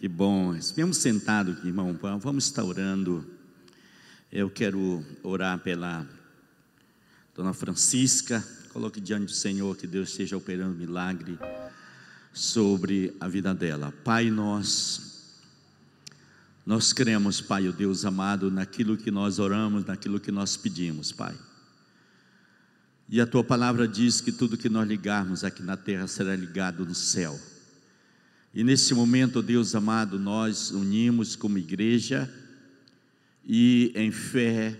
Que bom. Estivemos sentados aqui, irmão. Vamos estar orando. Eu quero orar pela Dona Francisca. Coloque diante do Senhor que Deus esteja operando milagre sobre a vida dela. Pai, nós nós cremos, Pai, o Deus amado, naquilo que nós oramos, naquilo que nós pedimos, Pai. E a tua palavra diz que tudo que nós ligarmos aqui na terra será ligado no céu. E nesse momento, Deus amado, nós unimos como igreja e em fé,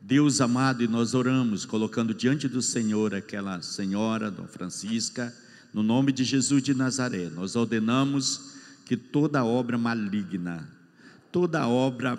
Deus amado, e nós oramos, colocando diante do Senhor aquela senhora, Dona Francisca, no nome de Jesus de Nazaré, nós ordenamos que toda obra maligna, toda obra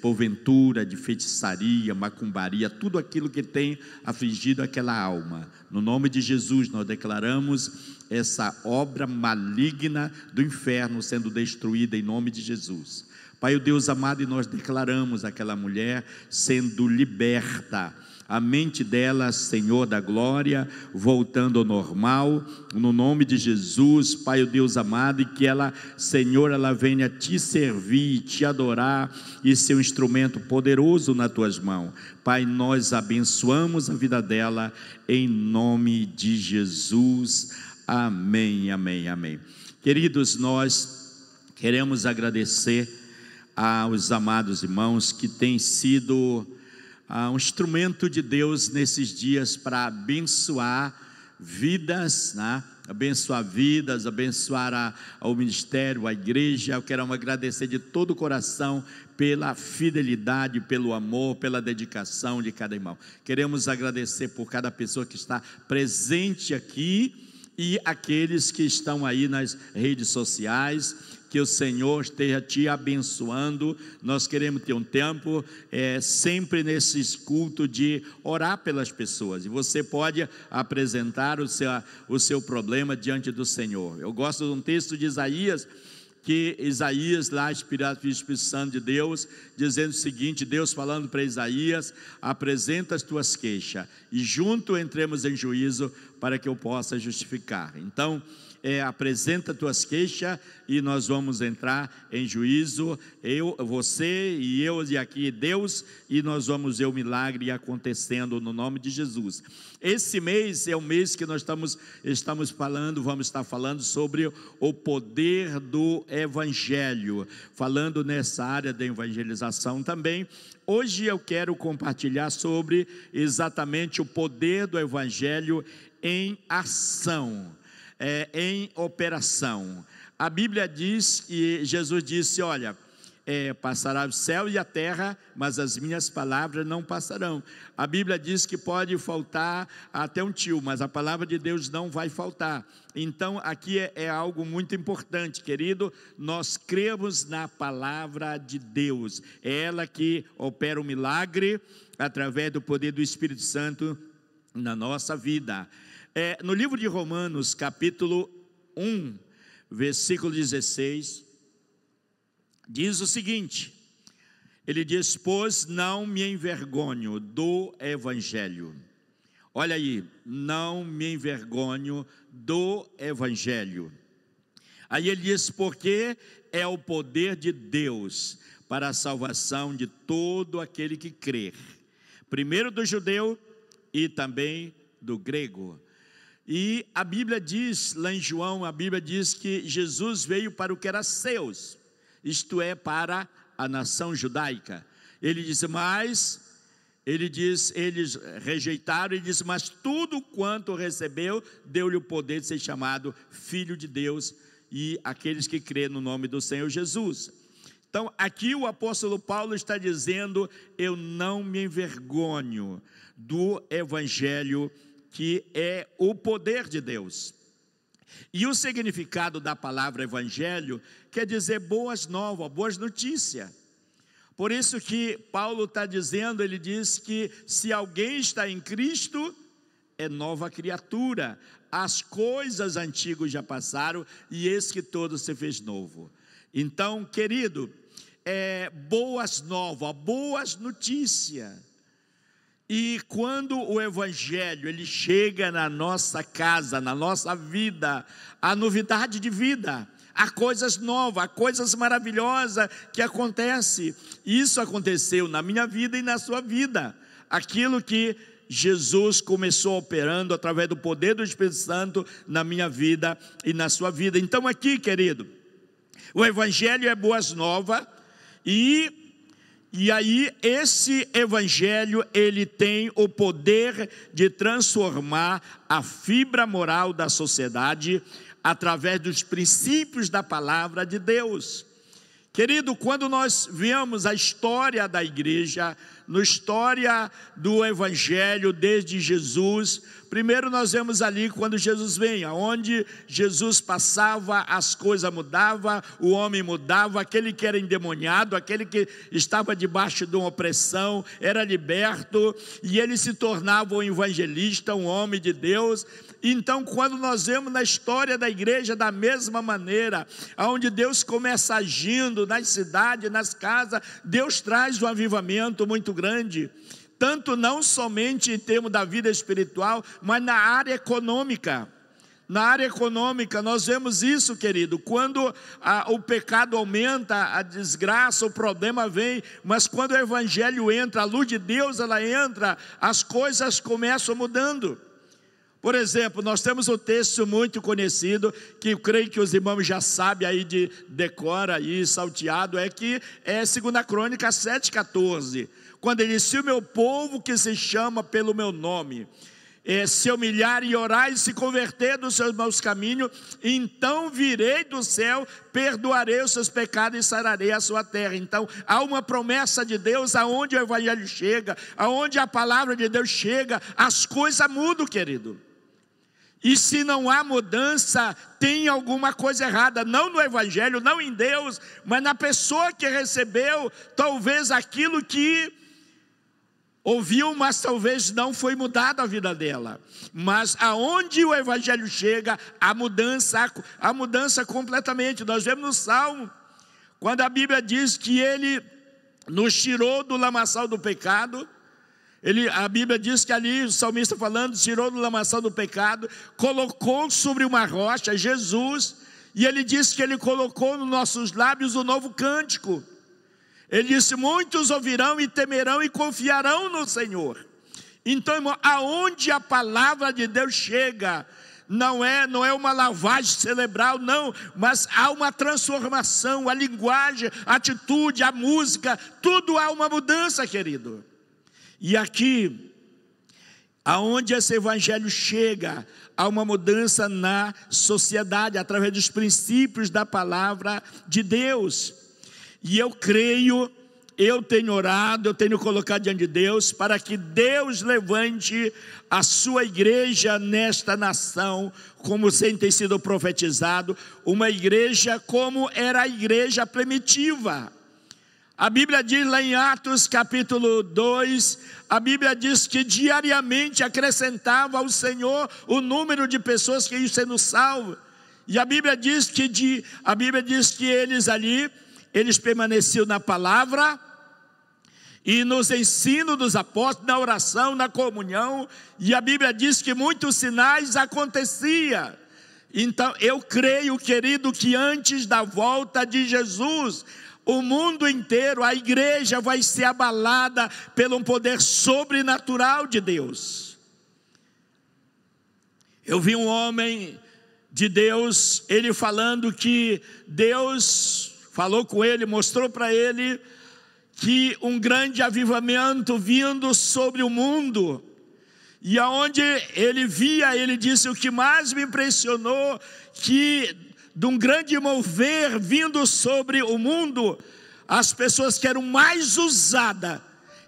porventura de feitiçaria, macumbaria, tudo aquilo que tem afligido aquela alma. No nome de Jesus, nós declaramos essa obra maligna do inferno sendo destruída em nome de Jesus. Pai, o Deus amado, e nós declaramos aquela mulher sendo liberta a mente dela, Senhor da glória, voltando ao normal, no nome de Jesus, Pai, o Deus amado, e que ela, Senhor, ela venha te servir, te adorar e ser um instrumento poderoso nas tuas mãos. Pai, nós abençoamos a vida dela em nome de Jesus. Amém, amém, amém. Queridos, nós queremos agradecer aos amados irmãos que têm sido ah, um instrumento de Deus nesses dias para abençoar vidas, né? abençoar vidas, abençoar a, ao ministério, a igreja. Eu quero agradecer de todo o coração pela fidelidade, pelo amor, pela dedicação de cada irmão. Queremos agradecer por cada pessoa que está presente aqui e aqueles que estão aí nas redes sociais que o Senhor esteja te abençoando. Nós queremos ter um tempo é, sempre nesse culto de orar pelas pessoas. E você pode apresentar o seu, o seu problema diante do Senhor. Eu gosto de um texto de Isaías que Isaías, lá inspirado pelo Espírito Santo de Deus, dizendo o seguinte: Deus falando para Isaías, apresenta as tuas queixas, e junto entremos em juízo para que eu possa justificar. Então, é, apresenta tuas queixas e nós vamos entrar em juízo, eu, você e eu e aqui Deus, e nós vamos ver o milagre acontecendo no nome de Jesus. Esse mês é o mês que nós estamos, estamos falando, vamos estar falando sobre o poder do Evangelho, falando nessa área da evangelização também. Hoje eu quero compartilhar sobre exatamente o poder do Evangelho em ação é, em operação. A Bíblia diz que Jesus disse: Olha, é, passará o céu e a terra, mas as minhas palavras não passarão. A Bíblia diz que pode faltar até um tio, mas a palavra de Deus não vai faltar. Então, aqui é, é algo muito importante, querido. Nós cremos na palavra de Deus, é ela que opera o milagre através do poder do Espírito Santo na nossa vida. É, no livro de Romanos, capítulo 1, versículo 16, diz o seguinte: ele diz: Pois não me envergonho do evangelho. Olha aí, não me envergonho do evangelho. Aí ele diz: Porque é o poder de Deus para a salvação de todo aquele que crer, primeiro do judeu e também do grego. E a Bíblia diz, lá em João, a Bíblia diz que Jesus veio para o que era seus, isto é, para a nação judaica. Ele disse, mas, ele diz, eles rejeitaram, ele disse, mas tudo quanto recebeu, deu-lhe o poder de ser chamado Filho de Deus e aqueles que crêem no nome do Senhor Jesus. Então, aqui o apóstolo Paulo está dizendo: Eu não me envergonho do evangelho que é o poder de Deus. E o significado da palavra evangelho quer dizer boas novas, boas notícias. Por isso que Paulo está dizendo, ele diz que se alguém está em Cristo, é nova criatura. As coisas antigas já passaram e eis que todo se fez novo. Então, querido, é, boas novas, boas notícias. E quando o evangelho ele chega na nossa casa, na nossa vida, a novidade de vida, Há coisas novas, há coisas maravilhosas que acontecem. Isso aconteceu na minha vida e na sua vida. Aquilo que Jesus começou operando através do poder do Espírito Santo na minha vida e na sua vida. Então, aqui, querido, o Evangelho é boas novas e e aí esse evangelho ele tem o poder de transformar a fibra moral da sociedade através dos princípios da palavra de Deus. Querido, quando nós vemos a história da igreja, na história do Evangelho desde Jesus, primeiro nós vemos ali quando Jesus vem, aonde Jesus passava, as coisas mudavam, o homem mudava, aquele que era endemoniado, aquele que estava debaixo de uma opressão, era liberto, e ele se tornava um evangelista, um homem de Deus, então, quando nós vemos na história da igreja da mesma maneira, onde Deus começa agindo nas cidades, nas casas, Deus traz um avivamento muito grande tanto não somente em termos da vida espiritual, mas na área econômica. Na área econômica, nós vemos isso, querido, quando a, o pecado aumenta, a desgraça, o problema vem, mas quando o evangelho entra, a luz de Deus ela entra, as coisas começam mudando. Por exemplo, nós temos um texto muito conhecido, que eu creio que os irmãos já sabem aí de decora aí, salteado, é que é 2 Crônica 7,14. Quando ele diz, se o meu povo que se chama pelo meu nome, é, se humilhar e orar e se converter dos seus maus caminhos, então virei do céu, perdoarei os seus pecados e sararei a sua terra. Então, há uma promessa de Deus aonde o evangelho chega, aonde a palavra de Deus chega, as coisas mudam, querido. E se não há mudança, tem alguma coisa errada, não no Evangelho, não em Deus, mas na pessoa que recebeu, talvez aquilo que ouviu, mas talvez não foi mudado a vida dela. Mas aonde o Evangelho chega, a mudança, a mudança completamente. Nós vemos no Salmo, quando a Bíblia diz que Ele nos tirou do lamaçal do pecado, ele, a Bíblia diz que ali o salmista falando, tirou do lamaçal do pecado, colocou sobre uma rocha Jesus, e ele disse que ele colocou nos nossos lábios o novo cântico. Ele disse: Muitos ouvirão e temerão e confiarão no Senhor. Então, irmão, aonde a palavra de Deus chega, não é, não é uma lavagem cerebral, não, mas há uma transformação, a linguagem, a atitude, a música, tudo há uma mudança, querido. E aqui, aonde esse evangelho chega, há uma mudança na sociedade através dos princípios da palavra de Deus. E eu creio, eu tenho orado, eu tenho colocado diante de Deus para que Deus levante a sua igreja nesta nação, como sempre tem sido profetizado, uma igreja como era a igreja primitiva a Bíblia diz lá em Atos capítulo 2, a Bíblia diz que diariamente acrescentava ao Senhor o número de pessoas que iam sendo salvas. E a Bíblia diz que de, a Bíblia diz que eles ali, eles permaneciam na palavra e nos ensinos dos apóstolos, na oração, na comunhão, e a Bíblia diz que muitos sinais aconteciam. Então, eu creio, querido, que antes da volta de Jesus, o mundo inteiro, a igreja vai ser abalada pelo poder sobrenatural de Deus. Eu vi um homem de Deus, ele falando que Deus falou com ele, mostrou para ele que um grande avivamento vindo sobre o mundo. E aonde ele via, ele disse: o que mais me impressionou que de um grande mover vindo sobre o mundo, as pessoas que eram mais usadas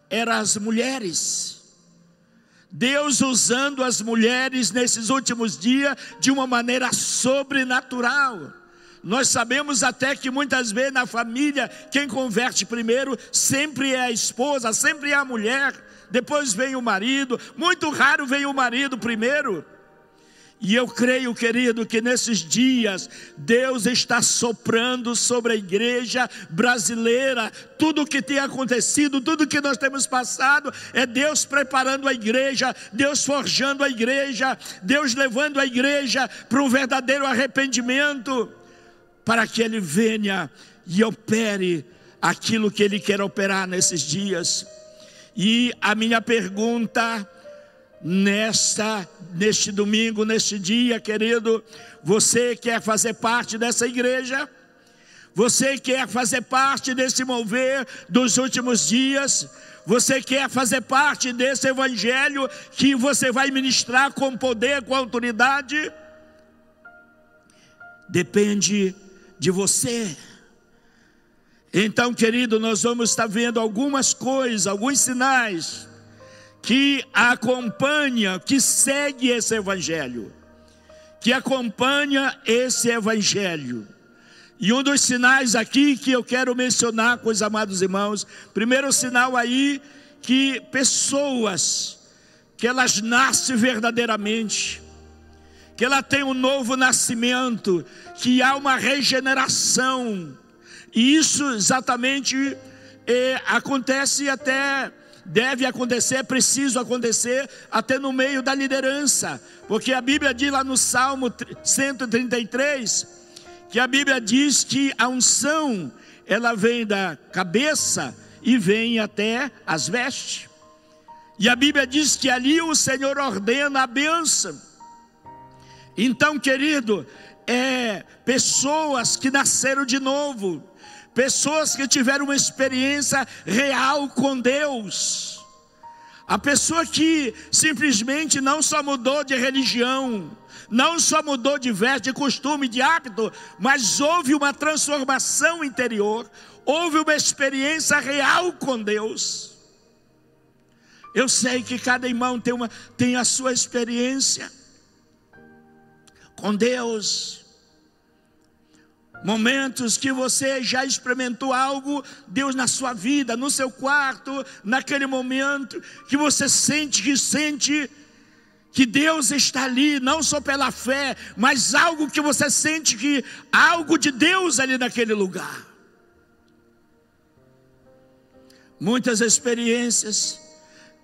eram as mulheres. Deus usando as mulheres nesses últimos dias de uma maneira sobrenatural. Nós sabemos até que muitas vezes na família, quem converte primeiro sempre é a esposa, sempre é a mulher, depois vem o marido, muito raro vem o marido primeiro. E eu creio, querido, que nesses dias Deus está soprando sobre a igreja brasileira. Tudo o que tem acontecido, tudo que nós temos passado, é Deus preparando a igreja, Deus forjando a igreja, Deus levando a igreja para um verdadeiro arrependimento. Para que Ele venha e opere aquilo que Ele quer operar nesses dias. E a minha pergunta nesta, neste domingo, neste dia, querido, você quer fazer parte dessa igreja? Você quer fazer parte desse mover dos últimos dias? Você quer fazer parte desse evangelho que você vai ministrar com poder, com autoridade? Depende de você. Então, querido, nós vamos estar vendo algumas coisas, alguns sinais que acompanha, que segue esse evangelho, que acompanha esse evangelho. E um dos sinais aqui que eu quero mencionar com os amados irmãos, primeiro sinal aí que pessoas que elas nascem verdadeiramente, que ela tem um novo nascimento, que há uma regeneração. E isso exatamente é, acontece até deve acontecer, é preciso acontecer até no meio da liderança, porque a Bíblia diz lá no Salmo 133 que a Bíblia diz que a unção ela vem da cabeça e vem até as vestes. E a Bíblia diz que ali o Senhor ordena a bênção. Então, querido, é pessoas que nasceram de novo, pessoas que tiveram uma experiência real com Deus. A pessoa que simplesmente não só mudou de religião, não só mudou de veste, de costume, de hábito, mas houve uma transformação interior, houve uma experiência real com Deus. Eu sei que cada irmão tem, uma, tem a sua experiência com Deus. Momentos que você já experimentou algo, Deus na sua vida, no seu quarto, naquele momento que você sente que sente que Deus está ali, não só pela fé, mas algo que você sente que algo de Deus ali naquele lugar. Muitas experiências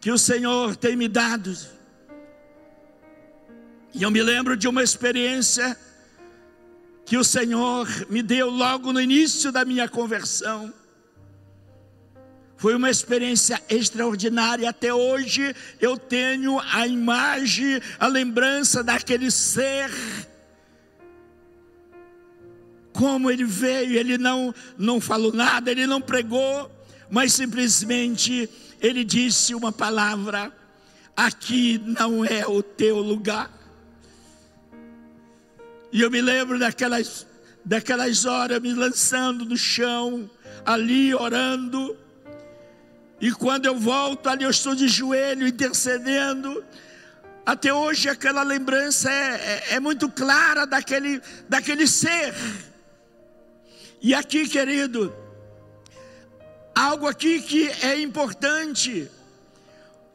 que o Senhor tem me dado. E eu me lembro de uma experiência que o Senhor me deu logo no início da minha conversão. Foi uma experiência extraordinária. Até hoje eu tenho a imagem, a lembrança daquele ser. Como ele veio, ele não, não falou nada, ele não pregou, mas simplesmente ele disse uma palavra: aqui não é o teu lugar. E eu me lembro daquelas, daquelas horas me lançando no chão, ali orando, e quando eu volto ali, eu estou de joelho intercedendo. Até hoje aquela lembrança é, é, é muito clara daquele, daquele ser. E aqui, querido, algo aqui que é importante.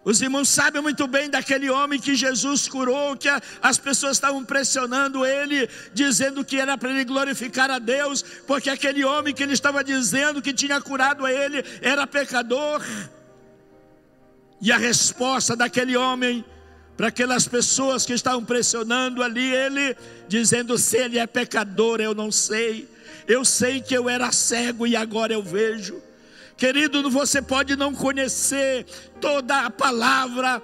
Os irmãos sabem muito bem daquele homem que Jesus curou, que as pessoas estavam pressionando ele, dizendo que era para ele glorificar a Deus, porque aquele homem que ele estava dizendo que tinha curado a ele era pecador. E a resposta daquele homem para aquelas pessoas que estavam pressionando ali ele, dizendo: se ele é pecador, eu não sei. Eu sei que eu era cego e agora eu vejo. Querido, você pode não conhecer toda a palavra,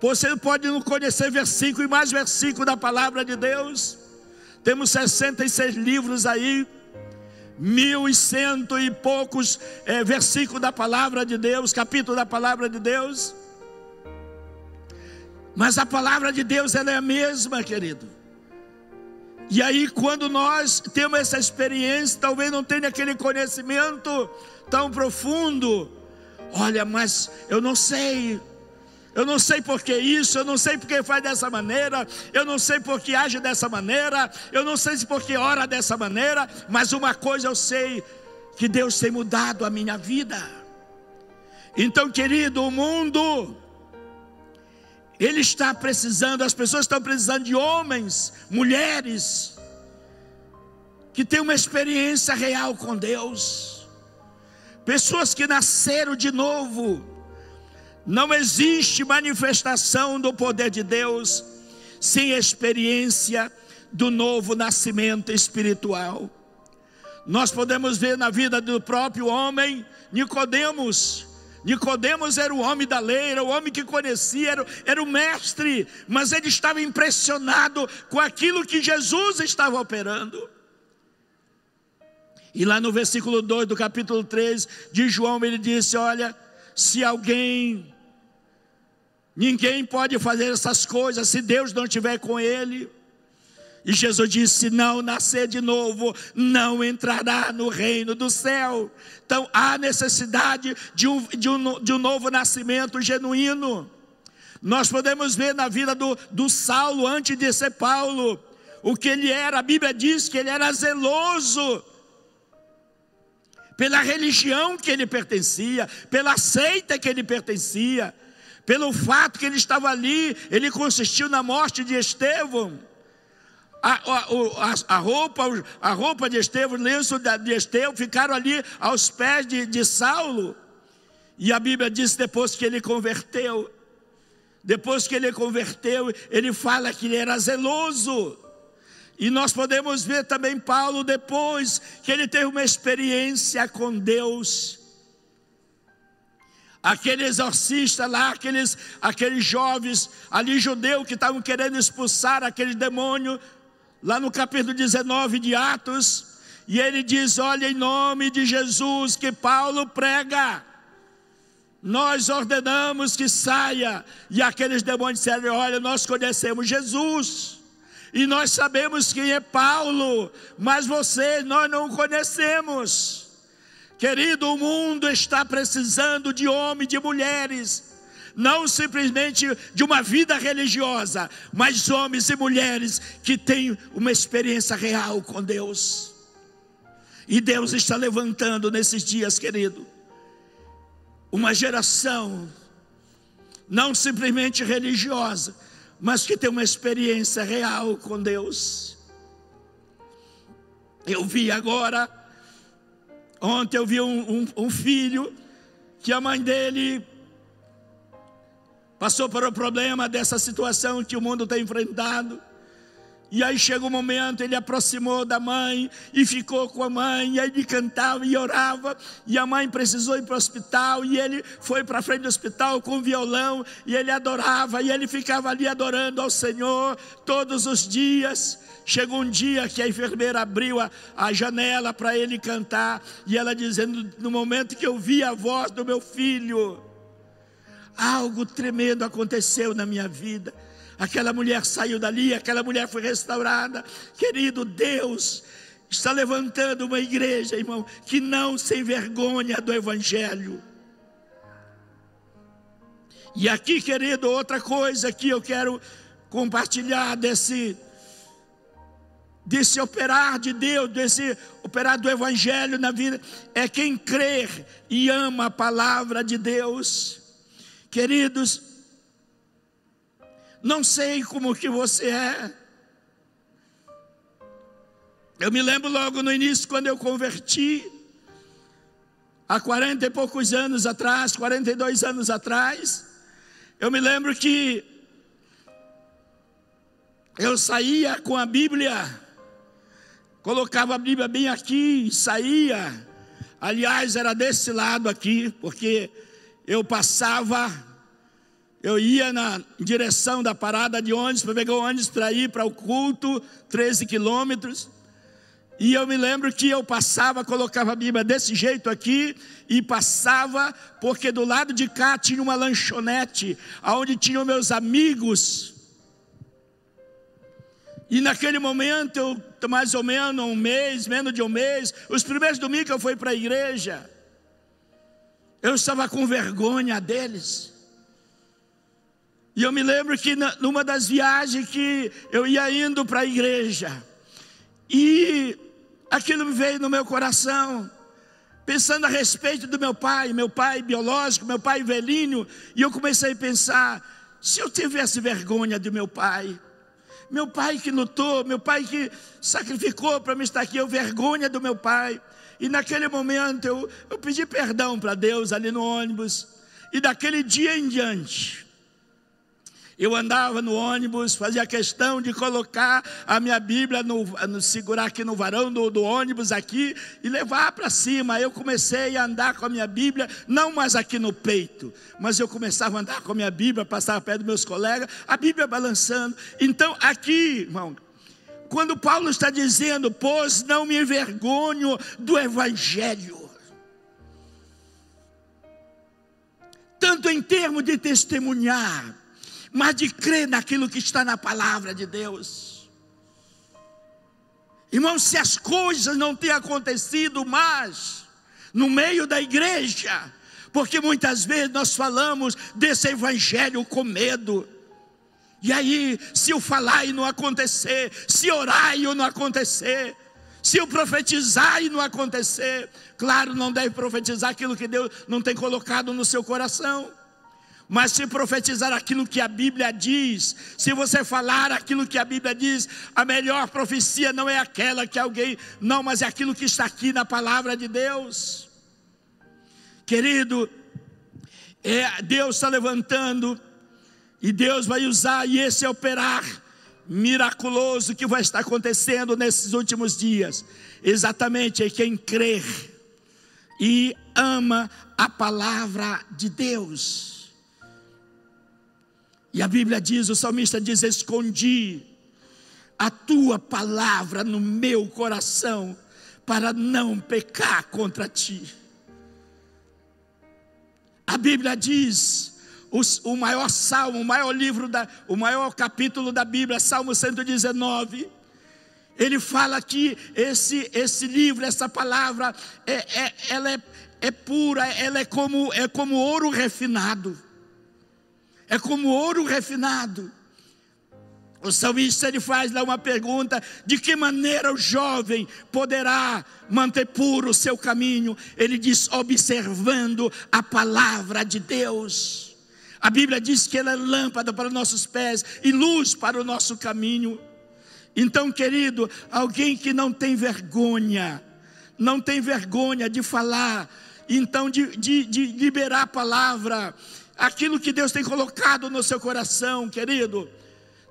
você pode não conhecer versículo e mais versículo da palavra de Deus. Temos 66 livros aí, mil e cento e poucos é, versículos da palavra de Deus, capítulo da palavra de Deus. Mas a palavra de Deus ela é a mesma, querido. E aí, quando nós temos essa experiência, talvez não tenha aquele conhecimento tão profundo. Olha, mas eu não sei. Eu não sei por que isso, eu não sei por que faz dessa maneira, eu não sei por que age dessa maneira, eu não sei se por que ora dessa maneira, mas uma coisa eu sei, que Deus tem mudado a minha vida. Então, querido, o mundo ele está precisando, as pessoas estão precisando de homens, mulheres, que têm uma experiência real com Deus, pessoas que nasceram de novo. Não existe manifestação do poder de Deus sem experiência do novo nascimento espiritual. Nós podemos ver na vida do próprio homem Nicodemos. Nicodemos era o homem da lei, era o homem que conhecia, era, era o mestre, mas ele estava impressionado com aquilo que Jesus estava operando. E lá no versículo 2 do capítulo 3 de João, ele disse: Olha, se alguém, ninguém pode fazer essas coisas se Deus não estiver com ele. E Jesus disse: se não nascer de novo, não entrará no reino do céu. Então há necessidade de um, de um, de um novo nascimento genuíno. Nós podemos ver na vida do, do Saulo, antes de ser Paulo, o que ele era. A Bíblia diz que ele era zeloso pela religião que ele pertencia, pela seita que ele pertencia, pelo fato que ele estava ali, ele consistiu na morte de Estevão. A, a, a, roupa, a roupa de Estevão, o lenço de Estevão ficaram ali aos pés de, de Saulo. E a Bíblia diz depois que ele converteu, depois que ele converteu, ele fala que ele era zeloso. E nós podemos ver também Paulo depois que ele teve uma experiência com Deus. Aquele exorcista lá, aqueles, aqueles jovens ali judeus que estavam querendo expulsar aquele demônio, lá no capítulo 19 de Atos, e ele diz: Olha, em nome de Jesus que Paulo prega, nós ordenamos que saia, e aqueles demônios disseram: Olha, nós conhecemos Jesus, e nós sabemos quem é Paulo, mas você nós não conhecemos. Querido, o mundo está precisando de homens, de mulheres não simplesmente de uma vida religiosa, mas homens e mulheres que têm uma experiência real com Deus. E Deus está levantando nesses dias, querido, uma geração não simplesmente religiosa, mas que tem uma experiência real com Deus. Eu vi agora, ontem eu vi um, um, um filho que a mãe dele passou por o problema dessa situação que o mundo tem enfrentado. E aí chega um momento, ele aproximou da mãe e ficou com a mãe, e aí ele cantava e orava, e a mãe precisou ir para o hospital, e ele foi para frente do hospital com violão, e ele adorava, e ele ficava ali adorando ao Senhor todos os dias. Chegou um dia que a enfermeira abriu a, a janela para ele cantar, e ela dizendo: No momento que eu vi a voz do meu filho, Algo tremendo aconteceu na minha vida. Aquela mulher saiu dali, aquela mulher foi restaurada. Querido Deus, está levantando uma igreja, irmão, que não sem vergonha do Evangelho. E aqui, querido, outra coisa que eu quero compartilhar desse desse operar de Deus, desse operar do Evangelho na vida, é quem crer e ama a palavra de Deus. Queridos, não sei como que você é. Eu me lembro logo no início, quando eu converti, há 40 e poucos anos atrás, 42 anos atrás, eu me lembro que eu saía com a Bíblia, colocava a Bíblia bem aqui e saía. Aliás, era desse lado aqui, porque eu passava, eu ia na direção da parada de ônibus para pegar o ônibus para ir para o culto, 13 quilômetros. E eu me lembro que eu passava, colocava a Bíblia desse jeito aqui e passava, porque do lado de cá tinha uma lanchonete, onde tinham meus amigos. E naquele momento, eu, mais ou menos um mês, menos de um mês, os primeiros domingos eu fui para a igreja. Eu estava com vergonha deles. E eu me lembro que numa das viagens que eu ia indo para a igreja, e aquilo me veio no meu coração, pensando a respeito do meu pai, meu pai biológico, meu pai velhinho, e eu comecei a pensar: se eu tivesse vergonha do meu pai, meu pai que lutou, meu pai que sacrificou para me estar aqui, eu vergonha do meu pai. E naquele momento eu, eu pedi perdão para Deus ali no ônibus. E daquele dia em diante, Eu andava no ônibus, fazia questão de colocar a minha Bíblia, no, no segurar aqui no varão do, do ônibus aqui e levar para cima. Eu comecei a andar com a minha Bíblia, não mais aqui no peito, mas eu começava a andar com a minha Bíblia, passava perto dos meus colegas, a Bíblia balançando. Então, aqui, irmão, quando Paulo está dizendo, pois não me envergonho do Evangelho, tanto em termos de testemunhar, mas de crer naquilo que está na palavra de Deus. Irmão, se as coisas não têm acontecido mais no meio da igreja, porque muitas vezes nós falamos desse evangelho com medo. E aí, se eu falar e não acontecer, se orar e não acontecer, se eu profetizar e não acontecer, claro, não deve profetizar aquilo que Deus não tem colocado no seu coração. Mas se profetizar aquilo que a Bíblia diz, se você falar aquilo que a Bíblia diz, a melhor profecia não é aquela que alguém, não, mas é aquilo que está aqui na palavra de Deus. Querido, é, Deus está levantando, e Deus vai usar, e esse é operar miraculoso que vai estar acontecendo nesses últimos dias. Exatamente é quem crer e ama a palavra de Deus. E a Bíblia diz, o salmista diz: Escondi a tua palavra no meu coração, para não pecar contra ti. A Bíblia diz, o maior salmo, o maior livro, da, o maior capítulo da Bíblia, Salmo 119, ele fala que esse, esse livro, essa palavra, é, é, ela é, é pura, ela é como, é como ouro refinado é como ouro refinado. O salmista ele faz lá uma pergunta: de que maneira o jovem poderá manter puro o seu caminho? Ele diz: observando a palavra de Deus. A Bíblia diz que ela é lâmpada para nossos pés e luz para o nosso caminho. Então, querido, alguém que não tem vergonha, não tem vergonha de falar, então de, de, de liberar a palavra, aquilo que Deus tem colocado no seu coração, querido.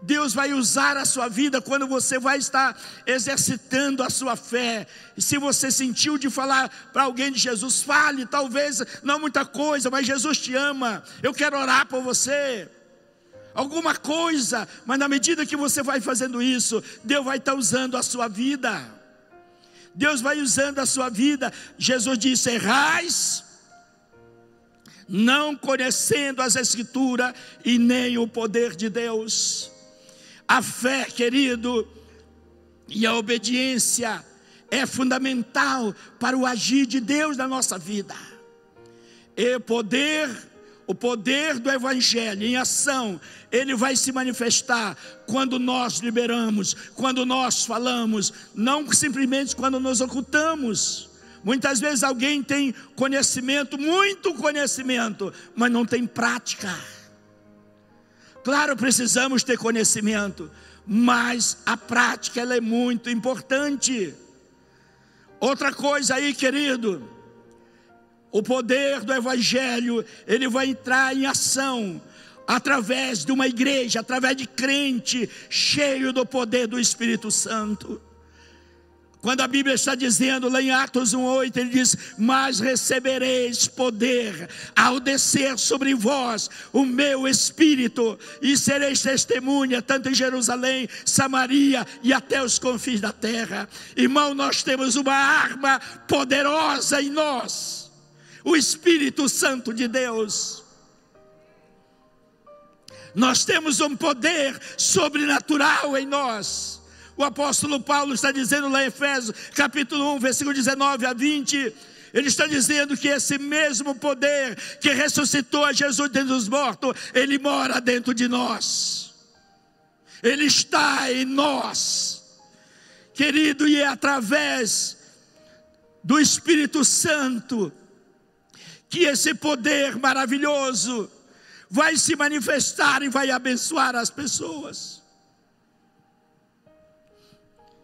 Deus vai usar a sua vida quando você vai estar exercitando a sua fé. E se você sentiu de falar para alguém de Jesus, fale, talvez não muita coisa, mas Jesus te ama. Eu quero orar por você. Alguma coisa, mas na medida que você vai fazendo isso, Deus vai estar usando a sua vida. Deus vai usando a sua vida. Jesus disse: errais não conhecendo as Escrituras e nem o poder de Deus. A fé, querido, e a obediência é fundamental para o agir de Deus na nossa vida. E o poder, o poder do Evangelho em ação, ele vai se manifestar quando nós liberamos, quando nós falamos, não simplesmente quando nos ocultamos. Muitas vezes alguém tem conhecimento, muito conhecimento, mas não tem prática. Claro, precisamos ter conhecimento, mas a prática ela é muito importante. Outra coisa aí, querido, o poder do evangelho, ele vai entrar em ação através de uma igreja, através de crente cheio do poder do Espírito Santo. Quando a Bíblia está dizendo lá em Atos 1,8, ele diz: Mas recebereis poder ao descer sobre vós o meu espírito, e sereis testemunha, tanto em Jerusalém, Samaria e até os confins da terra. Irmão, nós temos uma arma poderosa em nós, o Espírito Santo de Deus. Nós temos um poder sobrenatural em nós. O apóstolo Paulo está dizendo lá em Efésios, capítulo 1, versículo 19 a 20. Ele está dizendo que esse mesmo poder que ressuscitou a Jesus dentre os mortos, ele mora dentro de nós. Ele está em nós. Querido, e é através do Espírito Santo que esse poder maravilhoso vai se manifestar e vai abençoar as pessoas.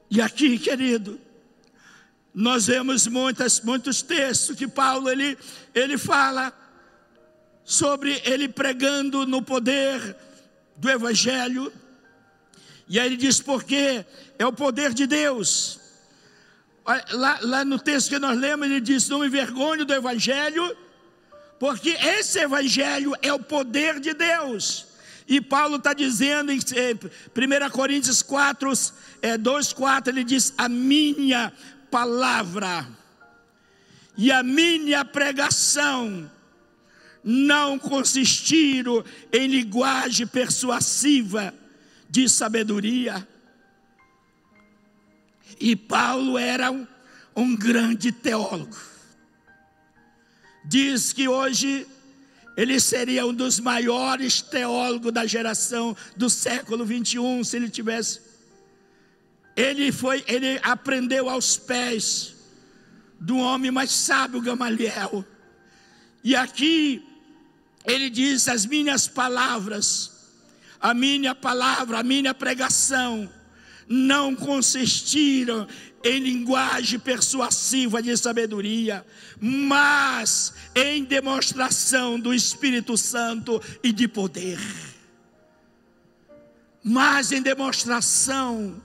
E aqui, querido, nós vemos muitas, muitos textos que Paulo ele, ele fala sobre ele pregando no poder do Evangelho. E aí ele diz: porque é o poder de Deus. Lá, lá no texto que nós lemos, ele diz: não me envergonhe do Evangelho, porque esse Evangelho é o poder de Deus. E Paulo está dizendo em 1 eh, Coríntios 4, é, 2, 4, ele diz: A minha palavra e a minha pregação não consistiram em linguagem persuasiva de sabedoria. E Paulo era um, um grande teólogo. Diz que hoje ele seria um dos maiores teólogos da geração do século 21, se ele tivesse. Ele foi, ele aprendeu aos pés do homem mais sábio Gamaliel. E aqui ele diz: as minhas palavras, a minha palavra, a minha pregação, não consistiram em linguagem persuasiva de sabedoria, mas em demonstração do Espírito Santo e de poder. Mas em demonstração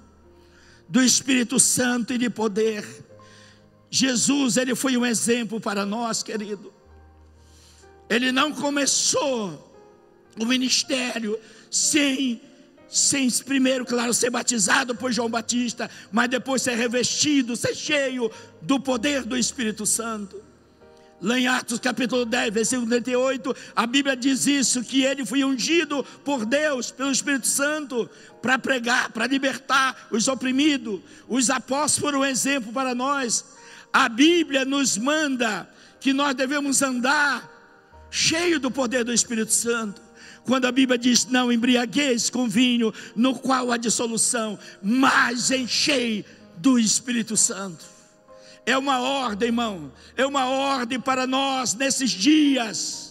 do Espírito Santo e de poder. Jesus, ele foi um exemplo para nós, querido. Ele não começou o ministério sem sem primeiro, claro, ser batizado por João Batista, mas depois ser revestido, ser cheio do poder do Espírito Santo. Lá em Atos capítulo 10, versículo 38, a Bíblia diz isso: que ele foi ungido por Deus, pelo Espírito Santo, para pregar, para libertar os oprimidos. Os apóstolos foram um exemplo para nós. A Bíblia nos manda que nós devemos andar cheio do poder do Espírito Santo. Quando a Bíblia diz: Não embriagueis com vinho, no qual há dissolução, mas enchei do Espírito Santo. É uma ordem, irmão, é uma ordem para nós nesses dias.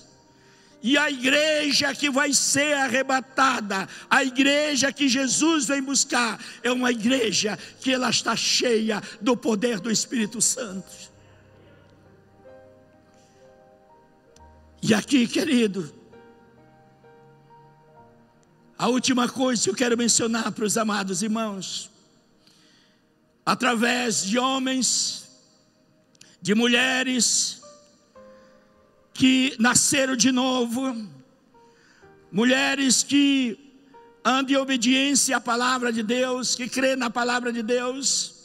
E a igreja que vai ser arrebatada, a igreja que Jesus vem buscar, é uma igreja que ela está cheia do poder do Espírito Santo. E aqui, querido, a última coisa que eu quero mencionar para os amados irmãos, através de homens, de mulheres que nasceram de novo, mulheres que andam em obediência à palavra de Deus, que crê na palavra de Deus.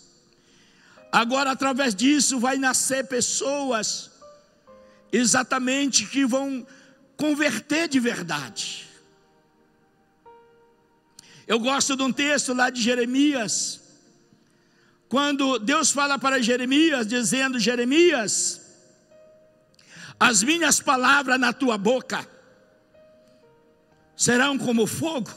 Agora, através disso, vai nascer pessoas exatamente que vão converter de verdade. Eu gosto de um texto lá de Jeremias, quando Deus fala para Jeremias, dizendo: Jeremias, as minhas palavras na tua boca serão como fogo,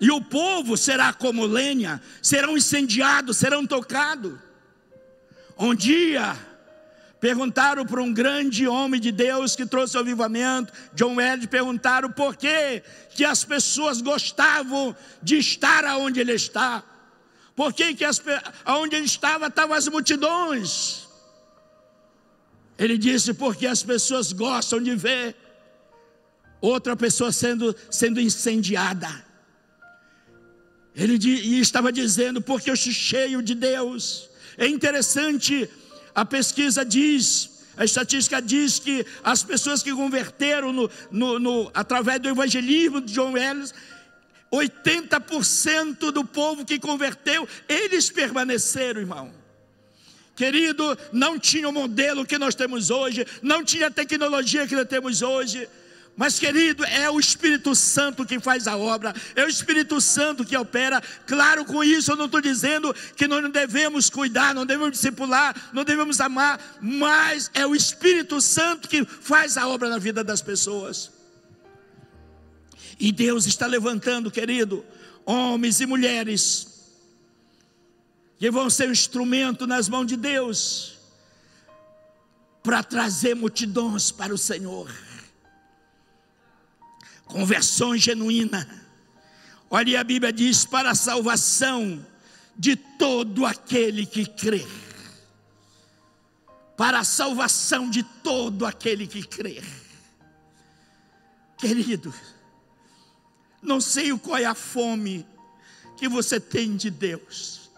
e o povo será como lenha, serão incendiados, serão tocados. Um dia, Perguntaram para um grande homem de Deus que trouxe o avivamento, John Wesley, perguntaram por que, que as pessoas gostavam de estar aonde ele está. Por que, que as, aonde ele estava estavam as multidões? Ele disse, porque as pessoas gostam de ver outra pessoa sendo, sendo incendiada. Ele estava dizendo, porque eu estou cheio de Deus. É interessante a pesquisa diz, a estatística diz que as pessoas que converteram no, no, no através do evangelismo de John Ellis, 80% do povo que converteu, eles permaneceram, irmão. Querido, não tinha o modelo que nós temos hoje, não tinha a tecnologia que nós temos hoje, mas, querido, é o Espírito Santo que faz a obra, é o Espírito Santo que opera. Claro, com isso eu não estou dizendo que nós não devemos cuidar, não devemos discipular, não devemos amar, mas é o Espírito Santo que faz a obra na vida das pessoas. E Deus está levantando, querido, homens e mulheres, que vão ser um instrumento nas mãos de Deus, para trazer multidões para o Senhor conversão genuína. Olha, a Bíblia diz: para a salvação de todo aquele que crê. Para a salvação de todo aquele que crê. Querido, Não sei qual é a fome que você tem de Deus.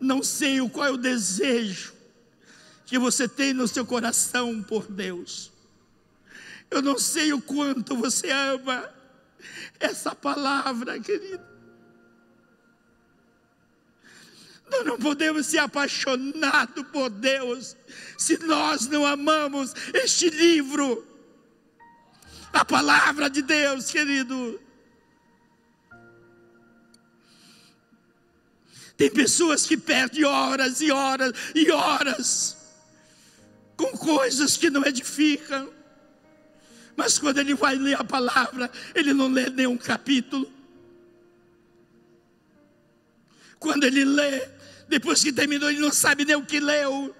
Não sei qual é o desejo que você tem no seu coração por Deus. Eu não sei o quanto você ama essa palavra, querido. Nós não podemos ser apaixonados por Deus se nós não amamos este livro, a palavra de Deus, querido. Tem pessoas que perdem horas e horas e horas com coisas que não edificam. Mas quando ele vai ler a palavra, ele não lê nenhum capítulo. Quando ele lê, depois que terminou, ele não sabe nem o que leu.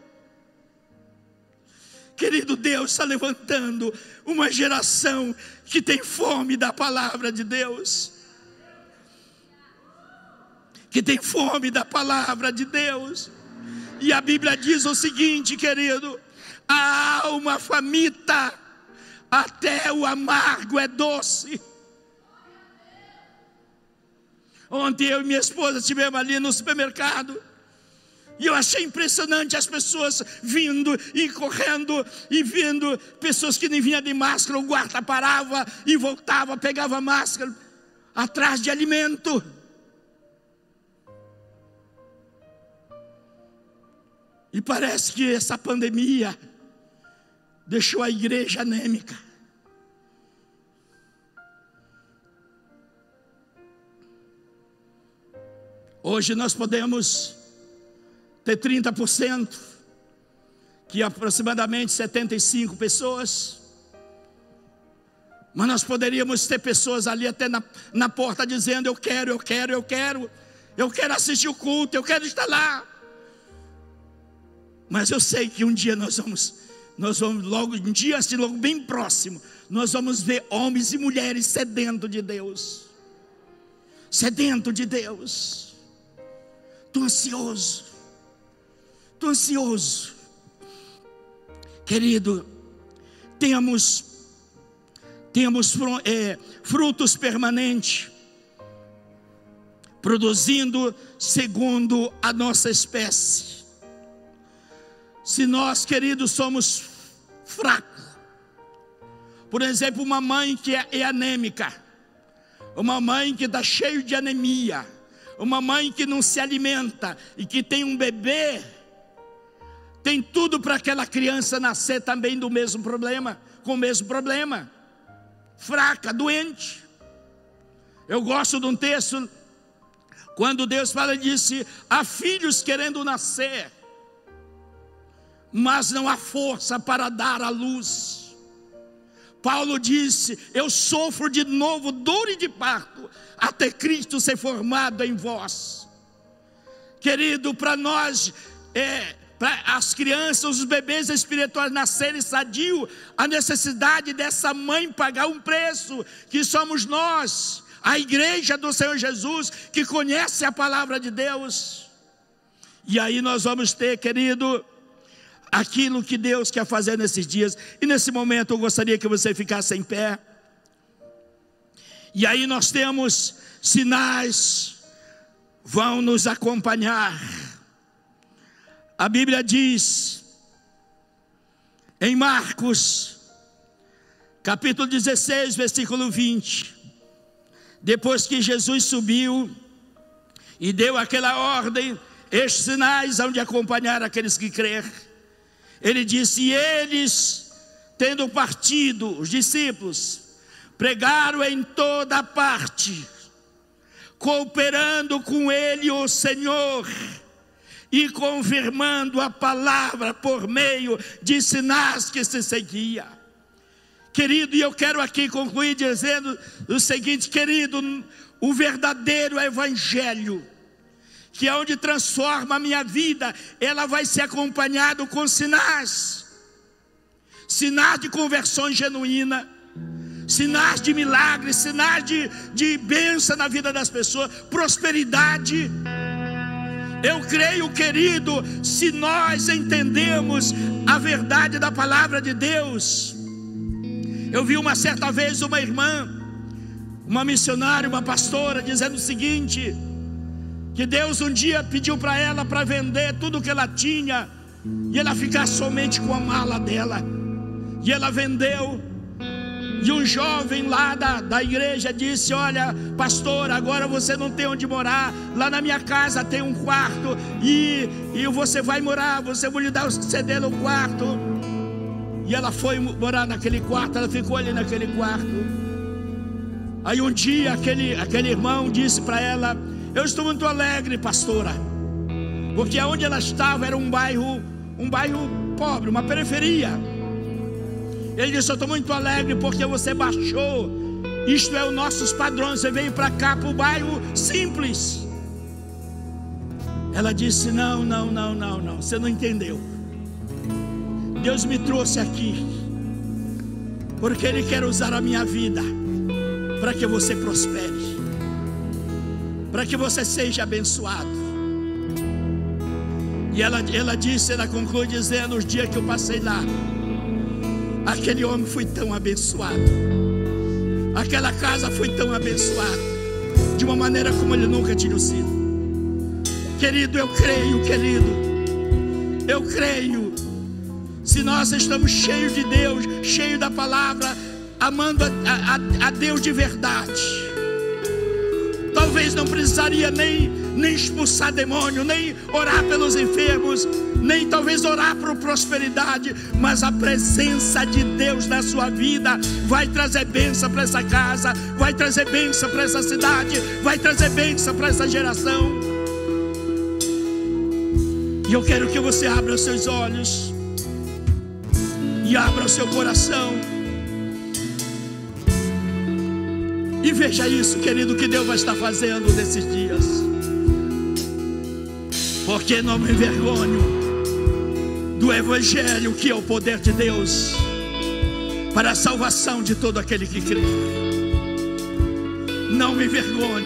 Querido Deus está levantando uma geração que tem fome da palavra de Deus que tem fome da palavra de Deus. E a Bíblia diz o seguinte, querido: a alma faminta, até o amargo é doce. Ontem eu e minha esposa estivemos ali no supermercado. E eu achei impressionante as pessoas vindo e correndo e vindo, pessoas que nem vinham de máscara, o guarda parava e voltava, pegava máscara, atrás de alimento. E parece que essa pandemia deixou a igreja anêmica. Hoje nós podemos ter 30%, que é aproximadamente 75 pessoas. Mas nós poderíamos ter pessoas ali até na, na porta dizendo: Eu quero, eu quero, eu quero, eu quero assistir o culto, eu quero estar lá. Mas eu sei que um dia nós vamos, nós vamos logo, um dia assim, logo bem próximo, nós vamos ver homens e mulheres sedento de Deus. Sedento de Deus. Estou ansioso. Estou ansioso. Querido, temos temos é, frutos permanentes, produzindo segundo a nossa espécie. Se nós, queridos, somos fracos, por exemplo, uma mãe que é, é anêmica, uma mãe que está cheio de anemia, uma mãe que não se alimenta e que tem um bebê, tem tudo para aquela criança nascer também do mesmo problema, com o mesmo problema, fraca, doente. Eu gosto de um texto, quando Deus fala, disse: há filhos querendo nascer, mas não há força para dar a luz. Paulo disse: Eu sofro de novo dor e de parto, até Cristo ser formado em vós. Querido, para nós, é, para as crianças, os bebês espirituais nascerem sadio, a necessidade dessa mãe pagar um preço, que somos nós, a igreja do Senhor Jesus, que conhece a palavra de Deus. E aí nós vamos ter, querido, aquilo que Deus quer fazer nesses dias. E nesse momento eu gostaria que você ficasse em pé. E aí nós temos sinais vão nos acompanhar. A Bíblia diz em Marcos, capítulo 16, versículo 20, depois que Jesus subiu e deu aquela ordem, estes sinais hão de acompanhar aqueles que crerem. Ele disse: e eles, tendo partido, os discípulos, pregaram em toda parte, cooperando com ele o Senhor e confirmando a palavra por meio de sinais que se seguia. Querido, e eu quero aqui concluir dizendo o seguinte, querido, o verdadeiro evangelho que é onde transforma a minha vida, ela vai ser acompanhada com sinais, sinais de conversão genuína, sinais de milagres, sinais de, de bênção na vida das pessoas, prosperidade. Eu creio, querido, se nós entendemos a verdade da palavra de Deus. Eu vi uma certa vez uma irmã uma missionária, uma pastora, dizendo o seguinte: que Deus um dia pediu para ela para vender tudo que ela tinha e ela ficar somente com a mala dela. E ela vendeu. E um jovem lá da, da igreja disse: Olha, pastor, agora você não tem onde morar. Lá na minha casa tem um quarto. E, e você vai morar. Você vai lhe dar ceder no quarto. E ela foi morar naquele quarto. Ela ficou ali naquele quarto. Aí um dia aquele, aquele irmão disse para ela: Eu estou muito alegre, pastora. Porque onde ela estava era um bairro, um bairro pobre, uma periferia. Ele disse: Eu estou muito alegre porque você baixou. Isto é os nossos padrões. Você veio para cá, para o bairro simples. Ela disse: Não, não, não, não, não. Você não entendeu. Deus me trouxe aqui. Porque Ele quer usar a minha vida para que você prospere, para que você seja abençoado. E ela, ela disse, ela conclui dizendo: Os dias que eu passei lá, Aquele homem foi tão abençoado. Aquela casa foi tão abençoada. De uma maneira como ele nunca tinha sido. Querido, eu creio, querido. Eu creio. Se nós estamos cheios de Deus, cheios da palavra, amando a, a, a Deus de verdade. Talvez não precisaria nem, nem expulsar demônio, nem orar pelos enfermos, nem talvez orar por prosperidade, mas a presença de Deus na sua vida vai trazer bênção para essa casa, vai trazer bênção para essa cidade, vai trazer bênção para essa geração. E eu quero que você abra os seus olhos e abra o seu coração. E veja isso, querido, que Deus vai estar fazendo nesses dias. Porque não me envergonho do Evangelho, que é o poder de Deus para a salvação de todo aquele que crê. Não me envergonhe,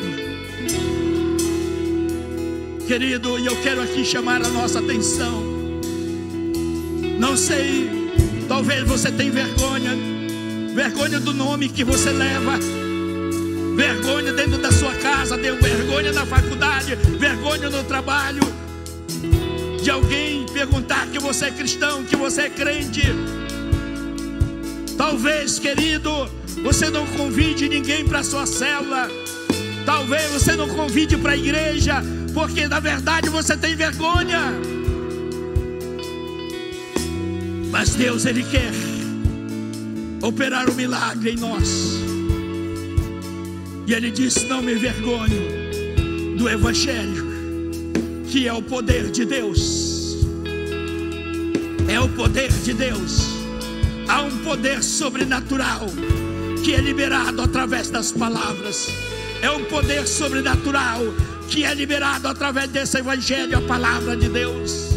querido, e eu quero aqui chamar a nossa atenção. Não sei, talvez você tenha vergonha, vergonha do nome que você leva, vergonha dentro da sua casa, vergonha na faculdade, vergonha no trabalho de alguém perguntar que você é cristão, que você é crente. Talvez, querido, você não convide ninguém para sua célula. Talvez você não convide para a igreja, porque na verdade você tem vergonha. Mas Deus ele quer operar um milagre em nós. E ele disse: "Não me envergonho do evangelho, que é o poder de Deus. É o poder de Deus. Há um poder sobrenatural que é liberado através das palavras. É um poder sobrenatural que é liberado através desse evangelho, a palavra de Deus.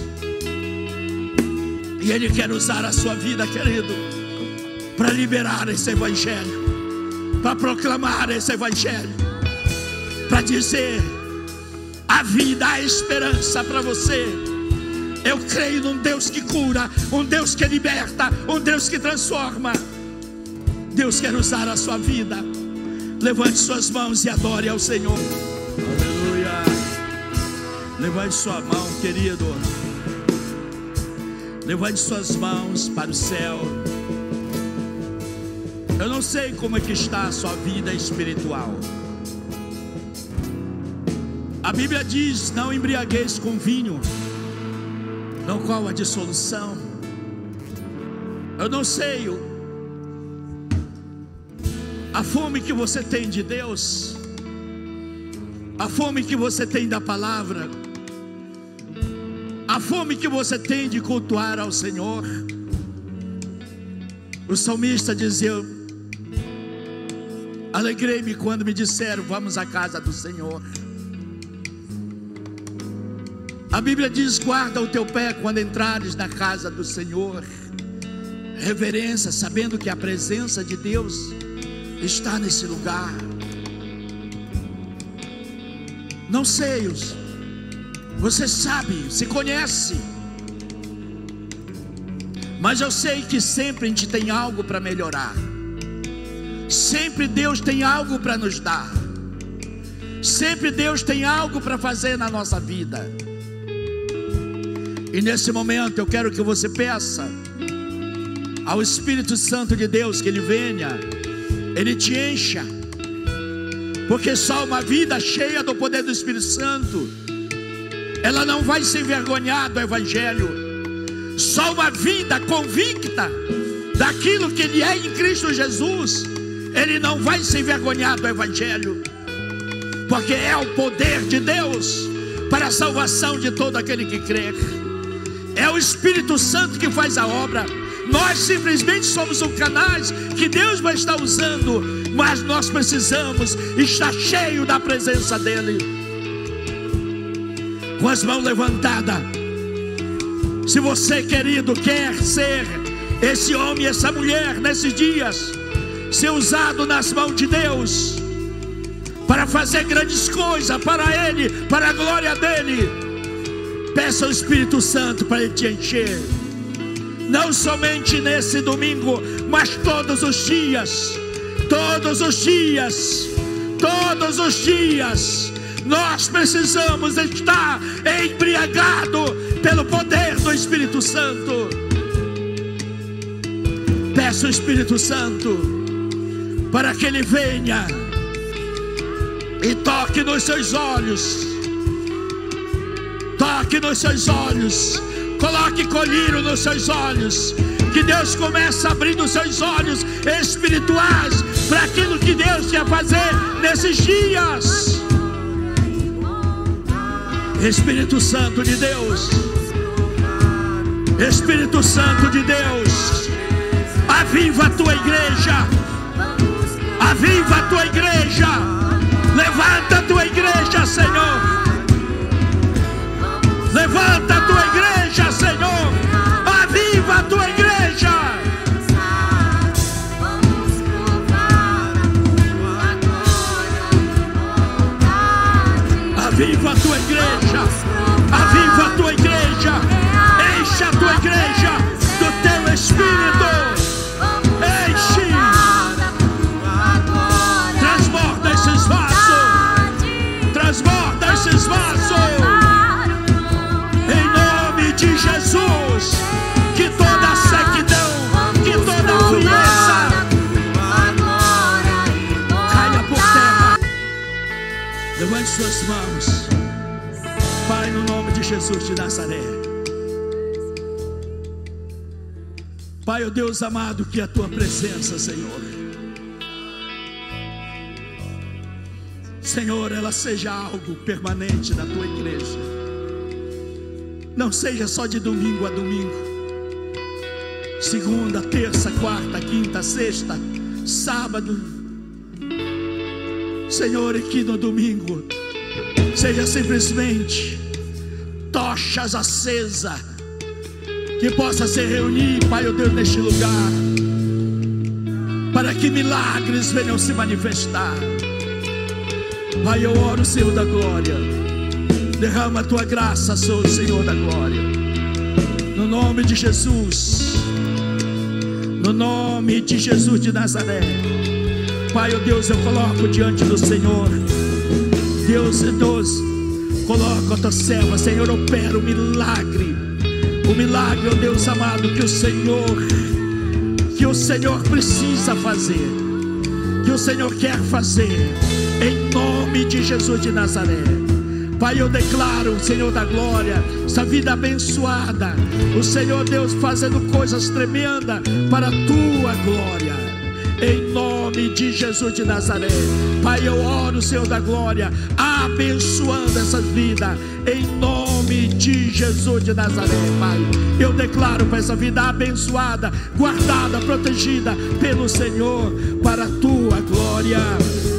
E Ele quer usar a sua vida, querido, para liberar esse evangelho, para proclamar esse evangelho, para dizer vida, a esperança para você. Eu creio num Deus que cura, um Deus que liberta, um Deus que transforma. Deus quer usar a sua vida. Levante suas mãos e adore ao Senhor. Aleluia. Levante sua mão, querido. Levante suas mãos para o céu. Eu não sei como é que está a sua vida espiritual. A Bíblia diz: não embriagueis com vinho, no qual a dissolução. Eu não sei a fome que você tem de Deus, a fome que você tem da palavra, a fome que você tem de cultuar ao Senhor. O salmista dizia: Alegrei-me quando me disseram: Vamos à casa do Senhor. A Bíblia diz: guarda o teu pé quando entrares na casa do Senhor. Reverência, sabendo que a presença de Deus está nesse lugar. Não sei, você sabe, se conhece, mas eu sei que sempre a gente tem algo para melhorar. Sempre Deus tem algo para nos dar. Sempre Deus tem algo para fazer na nossa vida. E nesse momento eu quero que você peça ao Espírito Santo de Deus que ele venha, ele te encha. Porque só uma vida cheia do poder do Espírito Santo, ela não vai se envergonhar do Evangelho. Só uma vida convicta daquilo que ele é em Cristo Jesus, ele não vai se envergonhar do Evangelho, porque é o poder de Deus para a salvação de todo aquele que crê. É o Espírito Santo que faz a obra. Nós simplesmente somos um canais que Deus vai estar usando, mas nós precisamos estar cheio da presença dEle. Com as mãos levantadas. Se você, querido, quer ser esse homem, essa mulher, nesses dias, ser usado nas mãos de Deus, para fazer grandes coisas para Ele, para a glória dEle, peça ao Espírito Santo para Ele te encher, não somente nesse domingo, mas todos os dias, todos os dias, todos os dias, nós precisamos estar embriagado pelo poder do Espírito Santo. Peço o Espírito Santo para que Ele venha e toque nos seus olhos. Toque nos seus olhos. Coloque colírio nos seus olhos. Que Deus comece abrindo seus olhos espirituais para aquilo que Deus quer fazer nesses dias. Espírito Santo de Deus. Espírito Santo de Deus. Aviva a tua igreja. Aviva a tua igreja. Levanta a tua igreja, Senhor. Levanta a tua igreja, Senhor. Suas mãos. Pai, no nome de Jesus de Nazaré. Pai, ó Deus amado, que a tua presença, Senhor. Senhor, ela seja algo permanente na tua igreja. Não seja só de domingo a domingo. Segunda, terça, quarta, quinta, sexta, sábado. Senhor, e que no domingo seja simplesmente tochas acesas que possa se reunir, Pai, oh Deus, neste lugar, para que milagres venham se manifestar. Pai, eu oro, Senhor da glória, derrama a tua graça, sou o Senhor da glória, no nome de Jesus, no nome de Jesus de Nazaré. Pai, oh Deus, eu coloco diante do Senhor, Deus idoso, coloco a tua serva, Senhor, opera o milagre, o milagre, oh Deus amado, que o Senhor, que o Senhor precisa fazer, que o Senhor quer fazer, em nome de Jesus de Nazaré. Pai, eu declaro, Senhor da glória, essa vida abençoada, o Senhor Deus fazendo coisas tremendas para a tua glória em nome de Jesus de Nazaré. Pai, eu oro, Senhor da glória, abençoando essas vidas, em nome de Jesus de Nazaré, Pai. Eu declaro para essa vida abençoada, guardada, protegida pelo Senhor, para a tua glória,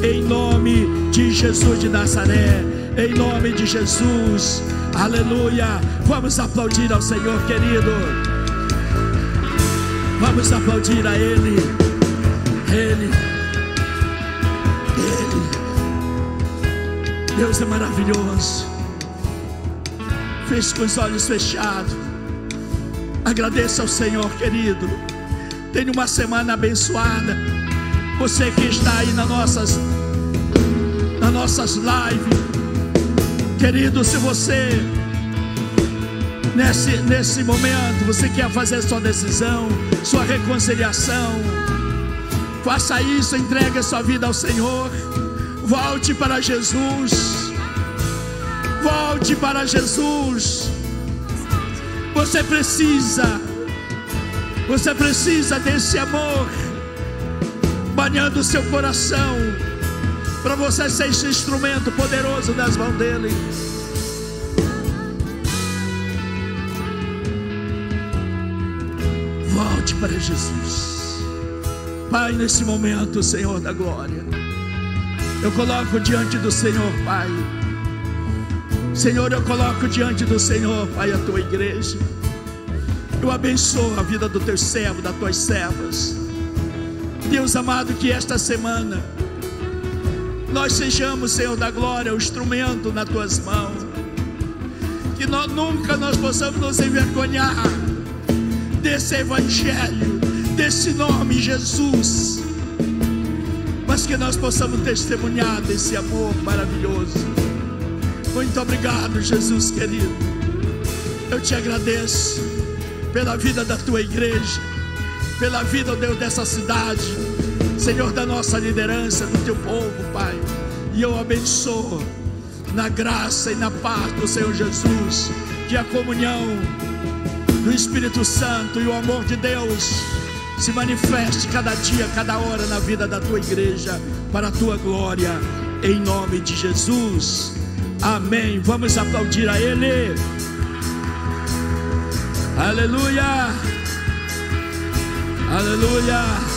em nome de Jesus de Nazaré. Em nome de Jesus, aleluia. Vamos aplaudir ao Senhor, querido. Vamos aplaudir a Ele. Ele, Ele, Deus é maravilhoso. Feche com os olhos fechados. Agradeça ao Senhor, querido. Tenha uma semana abençoada. Você que está aí nas nossas, nas nossas lives, querido, se você nesse, nesse momento você quer fazer sua decisão, sua reconciliação, faça isso, entregue a sua vida ao Senhor, volte para Jesus, volte para Jesus. Você precisa, você precisa desse amor banhando o seu coração, para você ser esse instrumento poderoso nas mãos dEle. Volte para Jesus, Pai, nesse momento, Senhor da glória, eu coloco diante do Senhor, Pai. Senhor, eu coloco diante do Senhor, Pai, a tua igreja. Eu abençoo a vida do teu servo, das tuas servas. Deus amado, que esta semana nós sejamos, Senhor da glória, o instrumento nas tuas mãos. Que nós, nunca nós possamos nos envergonhar desse evangelho, desse nome Jesus. Mas que nós possamos testemunhar desse amor maravilhoso. Muito obrigado, Jesus querido. Eu te agradeço pela vida da tua igreja pela vida, Deus, dessa cidade, Senhor, da nossa liderança, do teu povo, Pai. E eu abençoo na graça e na paz do Senhor Jesus, que a comunhão do Espírito Santo e o amor de Deus se manifeste cada dia, cada hora na vida da tua igreja, para a tua glória, em nome de Jesus. Amém. Vamos aplaudir a Ele. Aleluia. Aleluia.